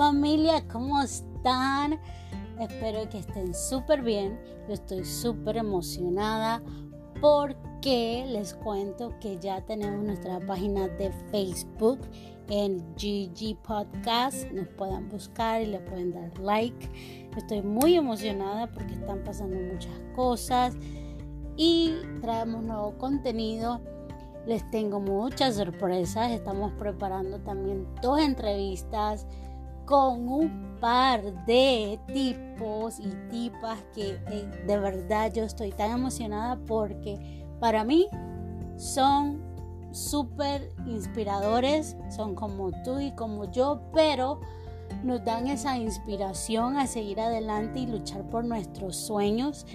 familia, ¿cómo están? Espero que estén súper bien. Yo estoy súper emocionada porque les cuento que ya tenemos nuestra página de Facebook en GG Podcast. Nos pueden buscar y le pueden dar like. Estoy muy emocionada porque están pasando muchas cosas y traemos nuevo contenido. Les tengo muchas sorpresas. Estamos preparando también dos entrevistas con un par de tipos y tipas que eh, de verdad yo estoy tan emocionada porque para mí son súper inspiradores, son como tú y como yo, pero nos dan esa inspiración a seguir adelante y luchar por nuestros sueños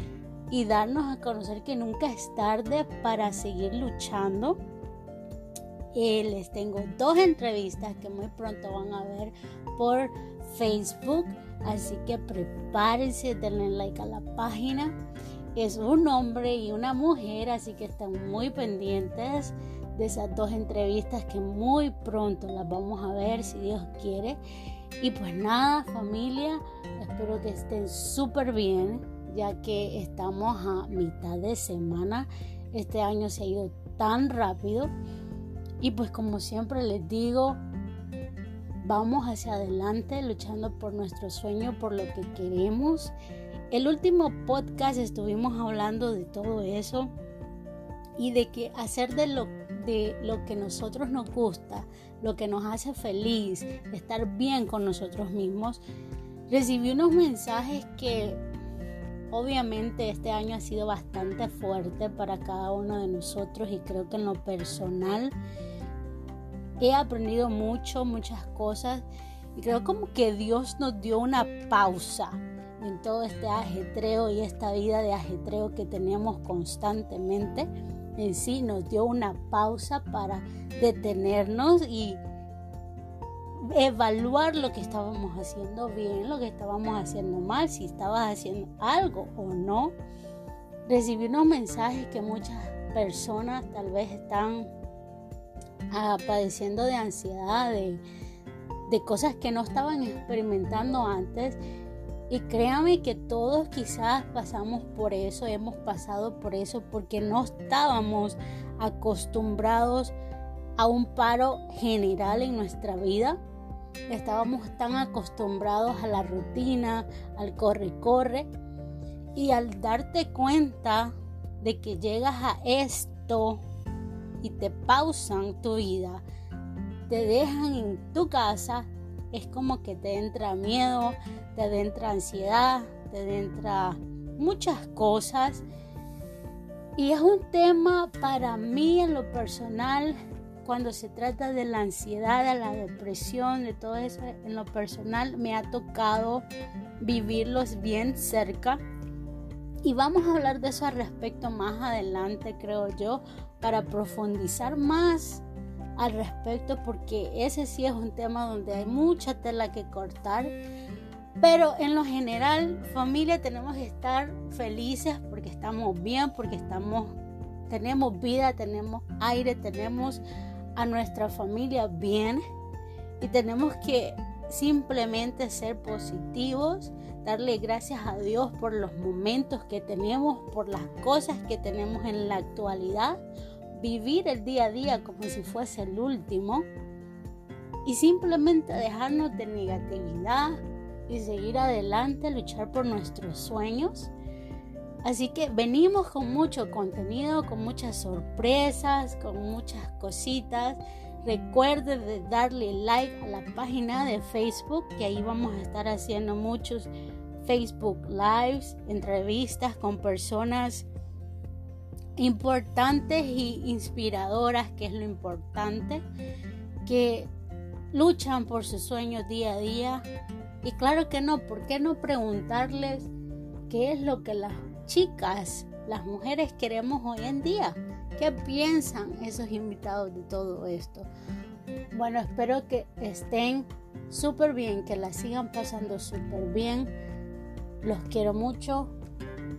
y darnos a conocer que nunca es tarde para seguir luchando eh, les tengo dos entrevistas que muy pronto van a ver por Facebook. Así que prepárense, denle like a la página. Es un hombre y una mujer, así que están muy pendientes de esas dos entrevistas que muy pronto las vamos a ver si Dios quiere. Y pues nada, familia, espero que estén súper bien, ya que estamos a mitad de semana. Este año se ha ido tan rápido. Y pues como siempre les digo, vamos hacia adelante luchando por nuestro sueño, por lo que queremos. El último podcast estuvimos hablando de todo eso y de que hacer de lo, de lo que nosotros nos gusta, lo que nos hace feliz, estar bien con nosotros mismos. Recibí unos mensajes que obviamente este año ha sido bastante fuerte para cada uno de nosotros y creo que en lo personal he aprendido mucho, muchas cosas y creo como que Dios nos dio una pausa en todo este ajetreo y esta vida de ajetreo que tenemos constantemente. En sí nos dio una pausa para detenernos y evaluar lo que estábamos haciendo bien, lo que estábamos haciendo mal, si estabas haciendo algo o no. Recibí unos mensajes que muchas personas tal vez están ah, padeciendo de ansiedad, de, de cosas que no estaban experimentando antes. Y créame que todos quizás pasamos por eso, hemos pasado por eso porque no estábamos acostumbrados a un paro general en nuestra vida. Estábamos tan acostumbrados a la rutina, al corre-corre. Y al darte cuenta de que llegas a esto y te pausan tu vida, te dejan en tu casa, es como que te entra miedo, te entra ansiedad, te entra muchas cosas. Y es un tema para mí en lo personal cuando se trata de la ansiedad, de la depresión, de todo eso, en lo personal me ha tocado vivirlos bien cerca. Y vamos a hablar de eso al respecto más adelante, creo yo, para profundizar más al respecto, porque ese sí es un tema donde hay mucha tela que cortar. Pero en lo general, familia, tenemos que estar felices porque estamos bien, porque estamos, tenemos vida, tenemos aire, tenemos a nuestra familia bien y tenemos que simplemente ser positivos, darle gracias a Dios por los momentos que tenemos, por las cosas que tenemos en la actualidad, vivir el día a día como si fuese el último y simplemente dejarnos de negatividad y seguir adelante, luchar por nuestros sueños Así que venimos con mucho contenido, con muchas sorpresas, con muchas cositas. Recuerde de darle like a la página de Facebook, que ahí vamos a estar haciendo muchos Facebook Lives, entrevistas con personas importantes y inspiradoras, que es lo importante, que luchan por sus sueños día a día. Y claro que no, ¿por qué no preguntarles qué es lo que las chicas, las mujeres queremos hoy en día. ¿Qué piensan esos invitados de todo esto? Bueno, espero que estén súper bien, que la sigan pasando súper bien. Los quiero mucho.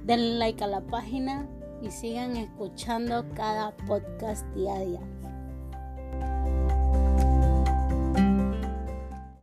Denle like a la página y sigan escuchando cada podcast día a día.